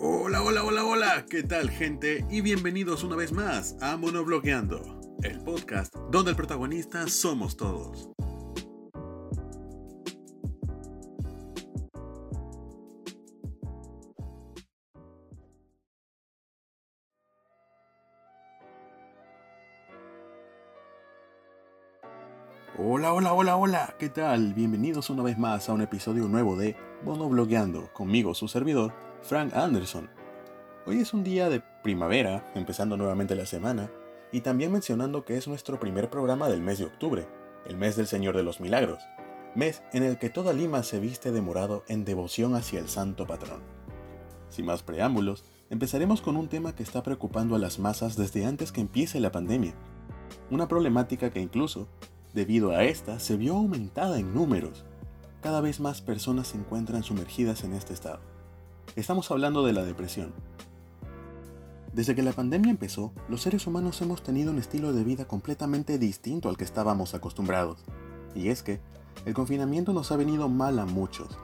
Hola, hola, hola, hola, ¿qué tal gente? Y bienvenidos una vez más a Monoblogueando, el podcast donde el protagonista somos todos. Hola, hola, hola, hola, ¿qué tal? Bienvenidos una vez más a un episodio nuevo de Monoblogueando, conmigo su servidor, Frank Anderson. Hoy es un día de primavera, empezando nuevamente la semana, y también mencionando que es nuestro primer programa del mes de octubre, el mes del Señor de los Milagros, mes en el que toda Lima se viste de morado en devoción hacia el santo patrón. Sin más preámbulos, empezaremos con un tema que está preocupando a las masas desde antes que empiece la pandemia, una problemática que incluso Debido a esta, se vio aumentada en números. Cada vez más personas se encuentran sumergidas en este estado. Estamos hablando de la depresión. Desde que la pandemia empezó, los seres humanos hemos tenido un estilo de vida completamente distinto al que estábamos acostumbrados. Y es que el confinamiento nos ha venido mal a muchos.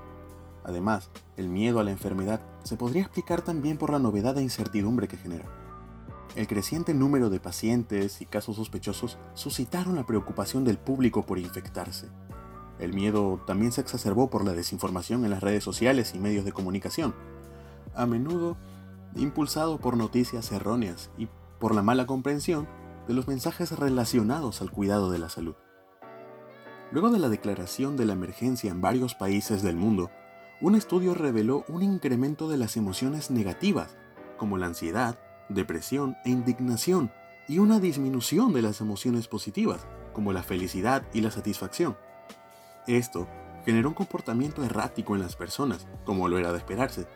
Además, el miedo a la enfermedad se podría explicar también por la novedad e incertidumbre que genera. El creciente número de pacientes y casos sospechosos suscitaron la preocupación del público por infectarse. El miedo también se exacerbó por la desinformación en las redes sociales y medios de comunicación, a menudo impulsado por noticias erróneas y por la mala comprensión de los mensajes relacionados al cuidado de la salud. Luego de la declaración de la emergencia en varios países del mundo, un estudio reveló un incremento de las emociones negativas, como la ansiedad, depresión e indignación y una disminución de las emociones positivas, como la felicidad y la satisfacción. Esto generó un comportamiento errático en las personas, como lo era de esperarse,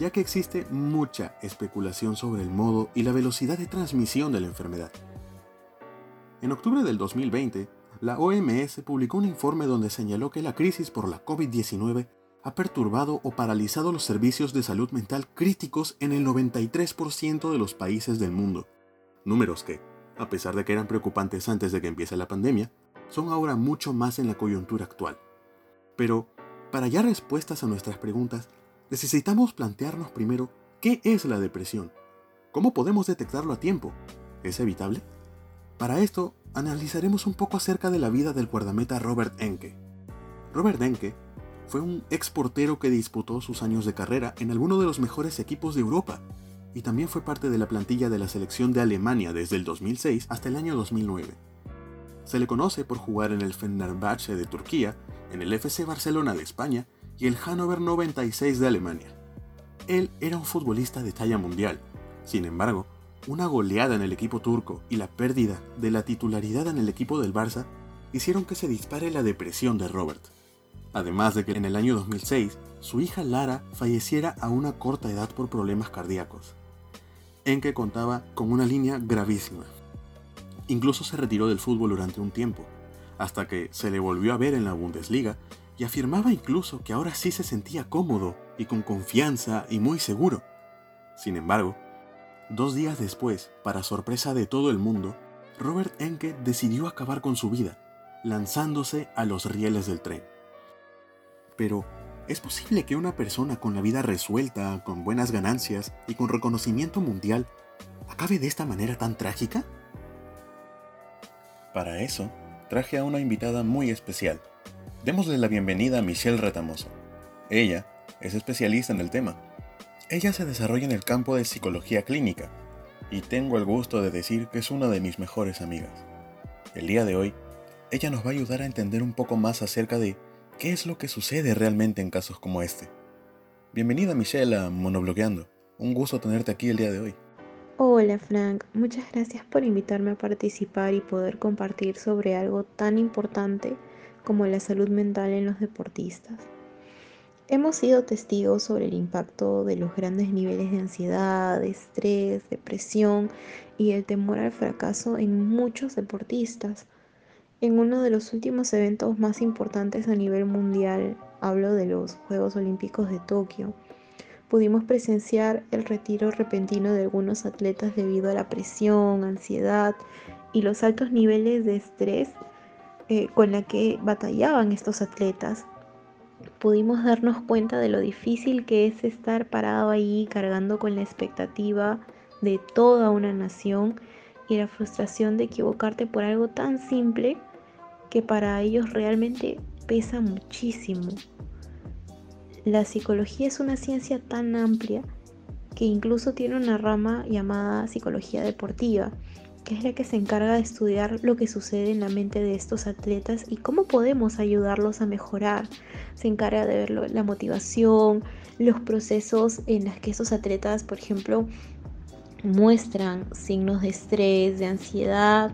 ya que existe mucha especulación sobre el modo y la velocidad de transmisión de la enfermedad. En octubre del 2020, la OMS publicó un informe donde señaló que la crisis por la COVID-19 ha perturbado o paralizado los servicios de salud mental críticos en el 93% de los países del mundo. Números que, a pesar de que eran preocupantes antes de que empiece la pandemia, son ahora mucho más en la coyuntura actual. Pero, para hallar respuestas a nuestras preguntas, necesitamos plantearnos primero qué es la depresión, cómo podemos detectarlo a tiempo, ¿es evitable? Para esto, analizaremos un poco acerca de la vida del guardameta Robert Enke. Robert Enke fue un exportero que disputó sus años de carrera en alguno de los mejores equipos de Europa y también fue parte de la plantilla de la selección de Alemania desde el 2006 hasta el año 2009. Se le conoce por jugar en el Fenerbahce de Turquía, en el FC Barcelona de España y el Hannover 96 de Alemania. Él era un futbolista de talla mundial. Sin embargo, una goleada en el equipo turco y la pérdida de la titularidad en el equipo del Barça hicieron que se dispare la depresión de Robert. Además de que en el año 2006 su hija Lara falleciera a una corta edad por problemas cardíacos, en que contaba con una línea gravísima. Incluso se retiró del fútbol durante un tiempo, hasta que se le volvió a ver en la Bundesliga y afirmaba incluso que ahora sí se sentía cómodo y con confianza y muy seguro. Sin embargo, dos días después, para sorpresa de todo el mundo, Robert Enke decidió acabar con su vida, lanzándose a los rieles del tren. Pero, ¿es posible que una persona con la vida resuelta, con buenas ganancias y con reconocimiento mundial acabe de esta manera tan trágica? Para eso, traje a una invitada muy especial. Démosle la bienvenida a Michelle Retamoso. Ella es especialista en el tema. Ella se desarrolla en el campo de psicología clínica y tengo el gusto de decir que es una de mis mejores amigas. El día de hoy, ella nos va a ayudar a entender un poco más acerca de ¿Qué es lo que sucede realmente en casos como este? Bienvenida Michelle a Monobloqueando. Un gusto tenerte aquí el día de hoy. Hola Frank, muchas gracias por invitarme a participar y poder compartir sobre algo tan importante como la salud mental en los deportistas. Hemos sido testigos sobre el impacto de los grandes niveles de ansiedad, estrés, depresión y el temor al fracaso en muchos deportistas en uno de los últimos eventos más importantes a nivel mundial, hablo de los Juegos Olímpicos de Tokio, pudimos presenciar el retiro repentino de algunos atletas debido a la presión, ansiedad y los altos niveles de estrés con la que batallaban estos atletas. pudimos darnos cuenta de lo difícil que es estar parado ahí cargando con la expectativa de toda una nación y la frustración de equivocarte por algo tan simple que para ellos realmente pesa muchísimo. La psicología es una ciencia tan amplia que incluso tiene una rama llamada psicología deportiva, que es la que se encarga de estudiar lo que sucede en la mente de estos atletas y cómo podemos ayudarlos a mejorar. Se encarga de ver la motivación, los procesos en los que esos atletas, por ejemplo, muestran signos de estrés, de ansiedad,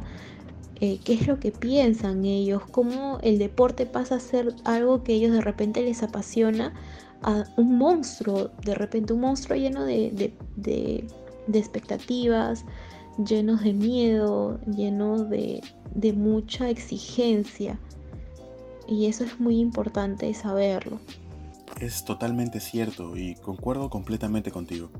eh, qué es lo que piensan ellos, cómo el deporte pasa a ser algo que ellos de repente les apasiona a un monstruo, de repente un monstruo lleno de, expectativas, llenos de miedo, lleno de, de mucha exigencia. Y eso es muy importante saberlo. Es totalmente cierto y concuerdo completamente contigo.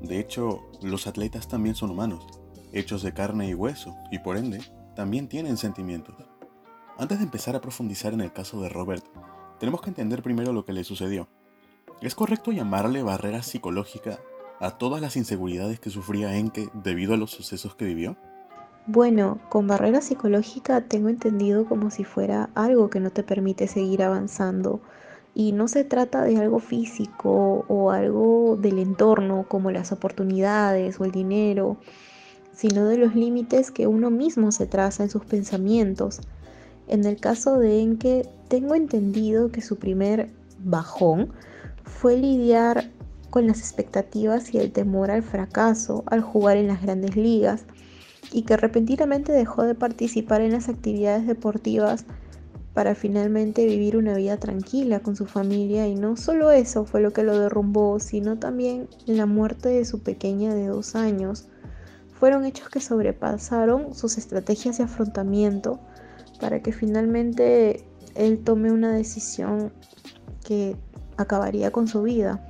De hecho, los atletas también son humanos, hechos de carne y hueso, y por ende, también tienen sentimientos. Antes de empezar a profundizar en el caso de Robert, tenemos que entender primero lo que le sucedió. ¿Es correcto llamarle barrera psicológica a todas las inseguridades que sufría Enke debido a los sucesos que vivió? Bueno, con barrera psicológica tengo entendido como si fuera algo que no te permite seguir avanzando. Y no se trata de algo físico o algo del entorno como las oportunidades o el dinero, sino de los límites que uno mismo se traza en sus pensamientos. En el caso de Enke, tengo entendido que su primer bajón fue lidiar con las expectativas y el temor al fracaso al jugar en las grandes ligas y que repentinamente dejó de participar en las actividades deportivas para finalmente vivir una vida tranquila con su familia y no solo eso fue lo que lo derrumbó, sino también la muerte de su pequeña de dos años. Fueron hechos que sobrepasaron sus estrategias de afrontamiento para que finalmente él tome una decisión que acabaría con su vida.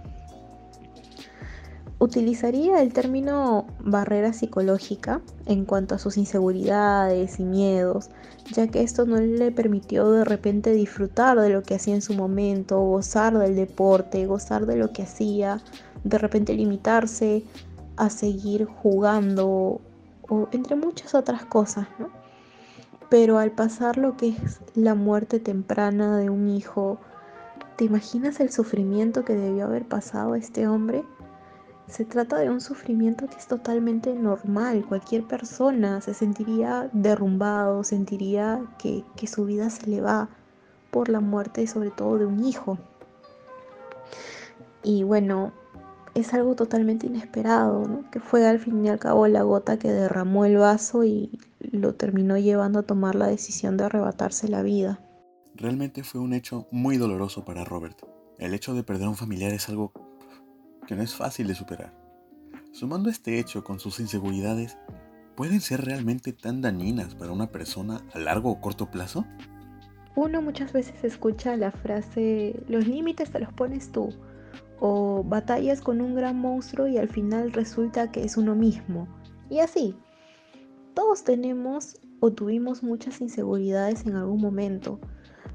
Utilizaría el término barrera psicológica en cuanto a sus inseguridades y miedos, ya que esto no le permitió de repente disfrutar de lo que hacía en su momento, gozar del deporte, gozar de lo que hacía, de repente limitarse a seguir jugando o entre muchas otras cosas, Pero al pasar lo que es la muerte temprana de un hijo, ¿Te imaginas el sufrimiento que debió haber pasado este hombre? Se trata de un sufrimiento que es totalmente normal. Cualquier persona se sentiría derrumbado, sentiría que, que su vida se le va por la muerte sobre todo de un hijo. Y bueno, es algo totalmente inesperado, ¿no? que fue al fin y al cabo la gota que derramó el vaso y lo terminó llevando a tomar la decisión de arrebatarse la vida. Realmente fue un hecho muy doloroso para Robert. El hecho de perder a un familiar es algo que no es fácil de superar. Sumando este hecho con sus inseguridades, ¿pueden ser realmente tan dañinas para una persona a largo o corto plazo? Uno muchas veces escucha la frase, los límites te los pones tú, o batallas con un gran monstruo y al final resulta que es uno mismo. Y así, todos tenemos o tuvimos muchas inseguridades en algún momento,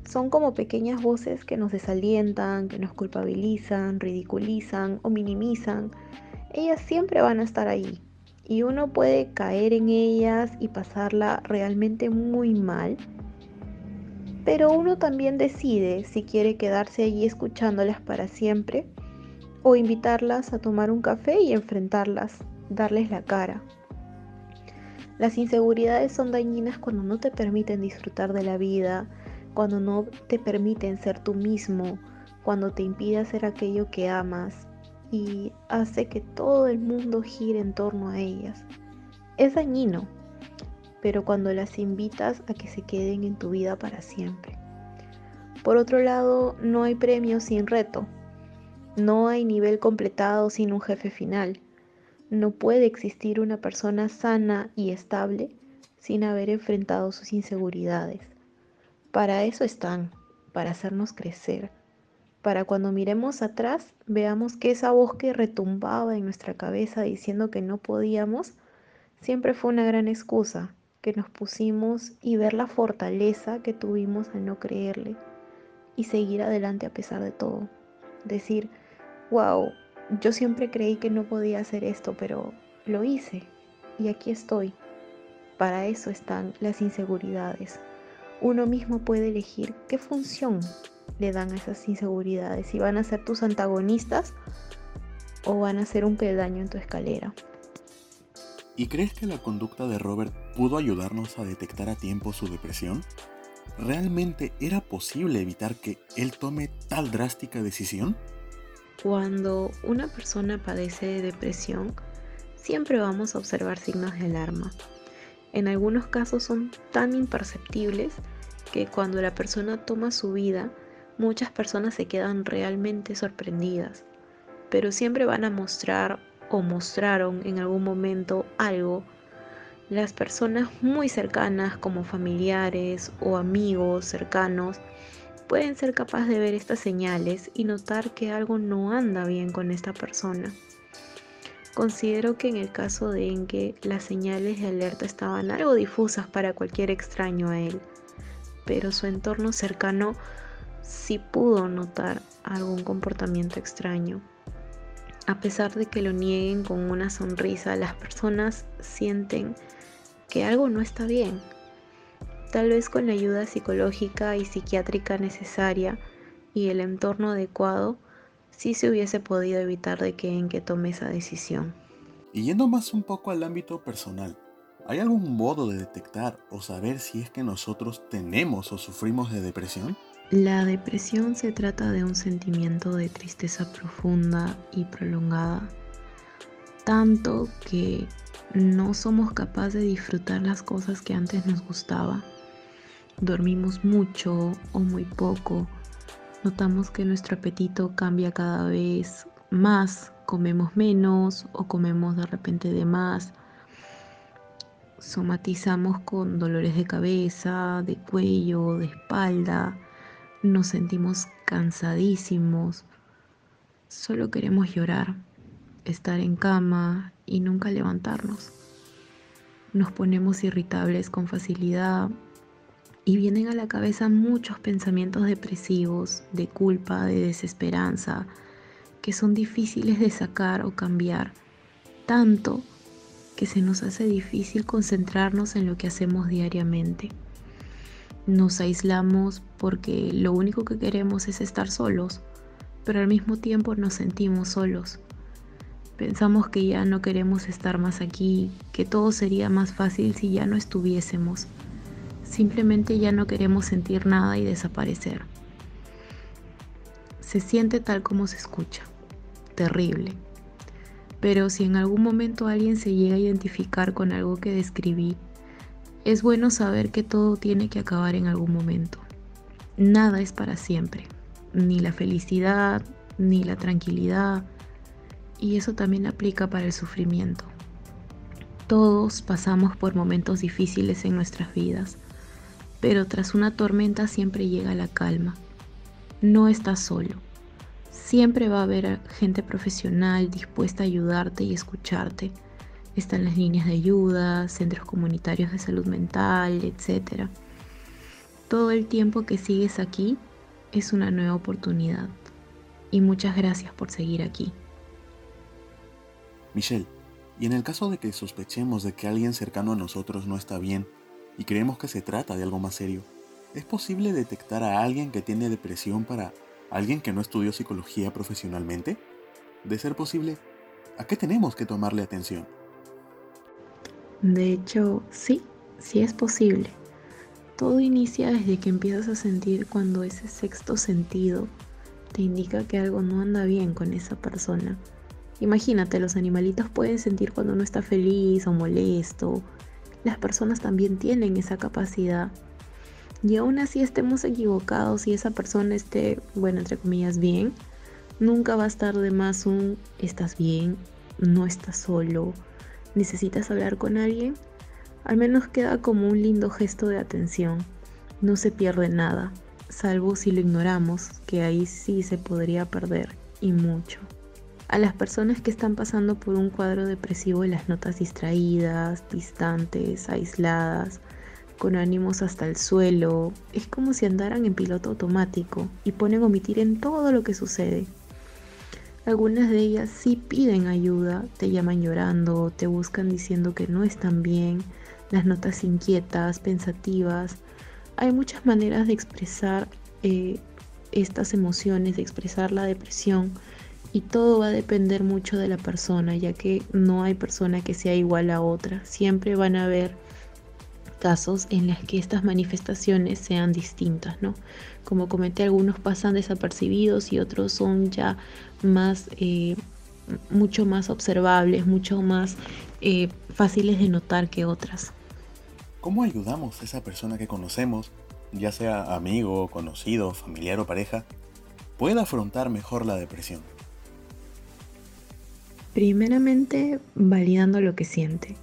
son como pequeñas voces que nos desalientan, que nos culpabilizan, ridiculizan o minimizan. Ellas siempre van a estar ahí y uno puede caer en ellas y pasarla realmente muy mal. Pero uno también decide si quiere quedarse allí escuchándolas para siempre o invitarlas a tomar un café y enfrentarlas, darles la cara. Las inseguridades son dañinas cuando no te permiten disfrutar de la vida, cuando no te permiten ser tú mismo, cuando te impide hacer aquello que amas y hace que todo el mundo gire en torno a ellas. Es dañino, pero cuando las invitas a que se queden en tu vida para siempre. Por otro lado, no hay premio sin reto. No hay nivel completado sin un jefe final. No puede existir una persona sana y estable sin haber enfrentado sus inseguridades. Para eso están, para hacernos crecer, para cuando miremos atrás veamos que esa voz que retumbaba en nuestra cabeza diciendo que no podíamos, siempre fue una gran excusa que nos pusimos y ver la fortaleza que tuvimos al no creerle, y seguir adelante a pesar de todo. Decir, wow, yo siempre creí que no podía hacer esto, pero lo hice y aquí estoy. Para eso están las inseguridades. Uno mismo puede elegir qué función le dan a esas inseguridades, si van a ser tus antagonistas o van a ser un peldaño en tu escalera. ¿Y crees que la conducta de Robert pudo ayudarnos a detectar a tiempo su depresión? ¿Realmente era posible evitar que él tome tal drástica decisión? Cuando una persona padece de depresión, siempre vamos a observar signos de alarma. En algunos casos son tan imperceptibles que cuando la persona toma su vida, muchas personas se quedan realmente sorprendidas, pero siempre van a mostrar o mostraron en algún momento algo, las personas muy cercanas como familiares o amigos cercanos pueden ser capaces de ver estas señales y notar que algo no anda bien con esta persona. Considero que en el caso de Enke las señales de alerta estaban algo difusas para cualquier extraño a él, pero su entorno cercano sí pudo notar algún comportamiento extraño. A pesar de que lo nieguen con una sonrisa, las personas sienten que algo no está bien. Tal vez con la ayuda psicológica y psiquiátrica necesaria y el entorno adecuado, sí se hubiese podido evitar de que en que tome esa decisión. Y yendo más un poco al ámbito personal, ¿hay algún modo de detectar o saber si es que nosotros tenemos o sufrimos de depresión? La depresión se trata de un sentimiento de tristeza profunda y prolongada, tanto que no somos capaces de disfrutar las cosas que antes nos gustaba. Dormimos mucho o muy poco, notamos que nuestro apetito cambia cada vez más, comemos menos o comemos de repente de más. Somatizamos con dolores de cabeza, de cuello, de espalda. Nos sentimos cansadísimos, solo queremos llorar, estar en cama y nunca levantarnos. Nos ponemos irritables con facilidad y vienen a la cabeza muchos pensamientos depresivos, de culpa, de desesperanza, que son difíciles de sacar o cambiar, tanto que se nos hace difícil concentrarnos en lo que hacemos diariamente. Nos aislamos porque lo único que queremos es estar solos, pero al mismo tiempo nos sentimos solos. Pensamos que ya no queremos estar más aquí, que todo sería más fácil si ya no estuviésemos. Simplemente ya no queremos sentir nada y desaparecer. Se siente tal como se escucha. Terrible. Pero si en algún momento alguien se llega a identificar con algo que describí, es bueno saber que todo tiene que acabar en algún momento. Nada es para siempre, ni la felicidad, ni la tranquilidad, y eso también aplica para el sufrimiento. Todos pasamos por momentos difíciles en nuestras vidas, pero tras una tormenta siempre llega la calma. No estás solo. Siempre va a haber gente profesional dispuesta a ayudarte y escucharte están las líneas de ayuda, centros comunitarios de salud mental, etc. Todo el tiempo que sigues aquí es una nueva oportunidad. Y muchas gracias por seguir aquí. Michelle, y en el caso de que sospechemos de que alguien cercano a nosotros no está bien y creemos que se trata de algo más serio, ¿es posible detectar a alguien que tiene depresión para alguien que no estudió psicología profesionalmente? De ser posible, ¿a qué tenemos que tomarle atención? De hecho, sí, sí es posible. Todo inicia desde que empiezas a sentir cuando ese sexto sentido te indica que algo no anda bien con esa persona. Imagínate, los animalitos pueden sentir cuando uno está feliz o molesto. Las personas también tienen esa capacidad. Y aún así estemos equivocados y esa persona esté, bueno, entre comillas, bien, nunca va a estar de más un estás bien, no estás solo, necesitas hablar con alguien, al menos queda como un lindo gesto de atención. No se pierde nada, salvo si lo ignoramos, que ahí sí se podría perder, y mucho. A las personas que están pasando por un cuadro depresivo las notas distraídas, distantes, aisladas, con ánimos hasta el suelo. Es como si andaran en piloto automático y ponen omitir en todo lo que sucede. Algunas de ellas sí piden ayuda, te llaman llorando, te buscan diciendo que no están bien, las notas inquietas, pensativas. Hay muchas maneras de expresar eh, estas emociones, de expresar la depresión y todo va a depender mucho de la persona, ya que no hay persona que sea igual a otra. Siempre van a haber casos en los que estas manifestaciones sean distintas, ¿no? Como comenté, algunos pasan desapercibidos y otros son ya más, eh, mucho más observables, mucho más eh, fáciles de notar que otras. ¿Cómo ayudamos a esa persona que conocemos, ya sea amigo, conocido, familiar o pareja, pueda afrontar mejor la depresión? Primeramente, validando lo que siente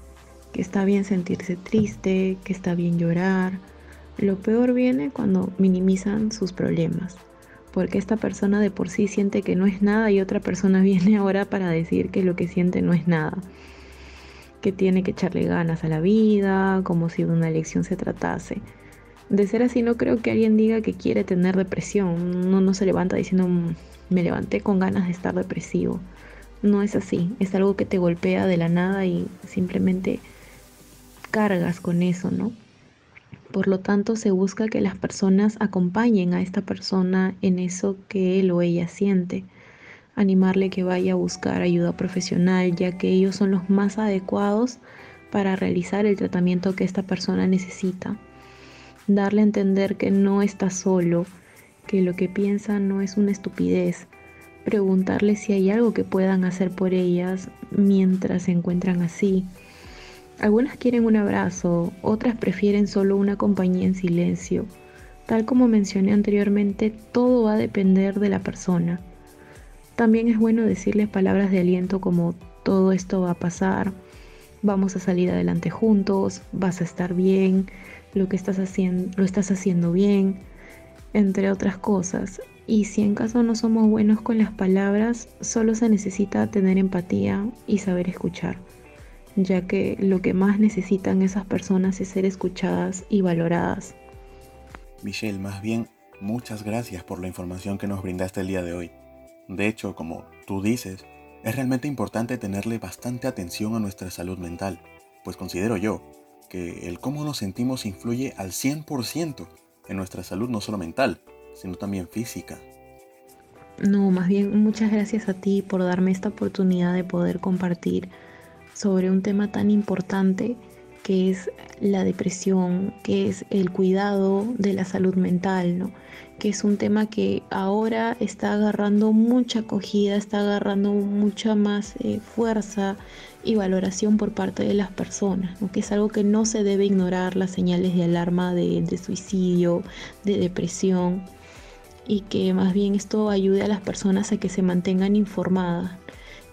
que está bien sentirse triste, que está bien llorar. Lo peor viene cuando minimizan sus problemas, porque esta persona de por sí siente que no es nada y otra persona viene ahora para decir que lo que siente no es nada, que tiene que echarle ganas a la vida, como si de una elección se tratase. De ser así, no creo que alguien diga que quiere tener depresión. Uno no se levanta diciendo, mm, me levanté con ganas de estar depresivo. No es así, es algo que te golpea de la nada y simplemente cargas con eso, ¿no? Por lo tanto, se busca que las personas acompañen a esta persona en eso que él o ella siente. Animarle que vaya a buscar ayuda profesional, ya que ellos son los más adecuados para realizar el tratamiento que esta persona necesita. Darle a entender que no está solo, que lo que piensa no es una estupidez. Preguntarle si hay algo que puedan hacer por ellas mientras se encuentran así algunas quieren un abrazo, otras prefieren solo una compañía en silencio. Tal como mencioné anteriormente, todo va a depender de la persona. También es bueno decirles palabras de aliento como todo esto va a pasar, vamos a salir adelante juntos, vas a estar bien, lo que estás haciendo, lo estás haciendo bien, entre otras cosas. Y si en caso no somos buenos con las palabras, solo se necesita tener empatía y saber escuchar ya que lo que más necesitan esas personas es ser escuchadas y valoradas. Michelle, más bien, muchas gracias por la información que nos brindaste el día de hoy. De hecho, como tú dices, es realmente importante tenerle bastante atención a nuestra salud mental, pues considero yo que el cómo nos sentimos influye al 100% en nuestra salud no solo mental, sino también física. No, más bien muchas gracias a ti por darme esta oportunidad de poder compartir sobre un tema tan importante que es la depresión, que es el cuidado de la salud mental, ¿no? que es un tema que ahora está agarrando mucha acogida, está agarrando mucha más eh, fuerza y valoración por parte de las personas, que es algo que no se debe ignorar las señales de alarma de, de suicidio, de depresión, y que más bien esto ayude a las personas a que se mantengan informadas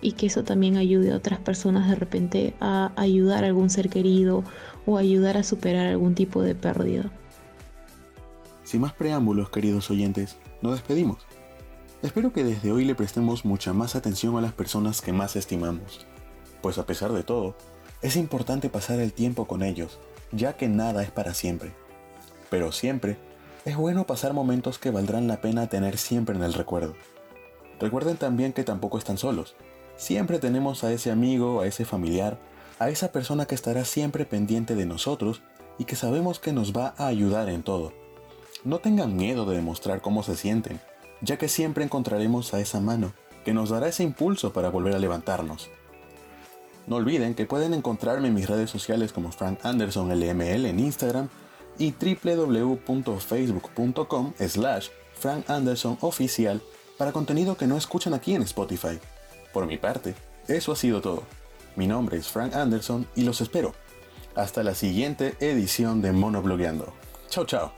y que eso también ayude a otras personas de repente a ayudar a algún ser querido o ayudar a superar algún tipo de pérdida. Sin más preámbulos, queridos oyentes, nos despedimos. Espero que desde hoy le prestemos mucha más atención a las personas que más estimamos, pues a pesar de todo, es importante pasar el tiempo con ellos, ya que nada es para siempre. Pero siempre es bueno pasar momentos que valdrán la pena tener siempre en el recuerdo. Recuerden también que tampoco están solos, Siempre tenemos a ese amigo, a ese familiar, a esa persona que estará siempre pendiente de nosotros y que sabemos que nos va a ayudar en todo. No tengan miedo de demostrar cómo se sienten, ya que siempre encontraremos a esa mano que nos dará ese impulso para volver a levantarnos. No olviden que pueden encontrarme en mis redes sociales como Frank Anderson LML en Instagram y www.facebook.com slash Frank para contenido que no escuchan aquí en Spotify. Por mi parte, eso ha sido todo. Mi nombre es Frank Anderson y los espero. Hasta la siguiente edición de Monoblogueando. Chao, chao.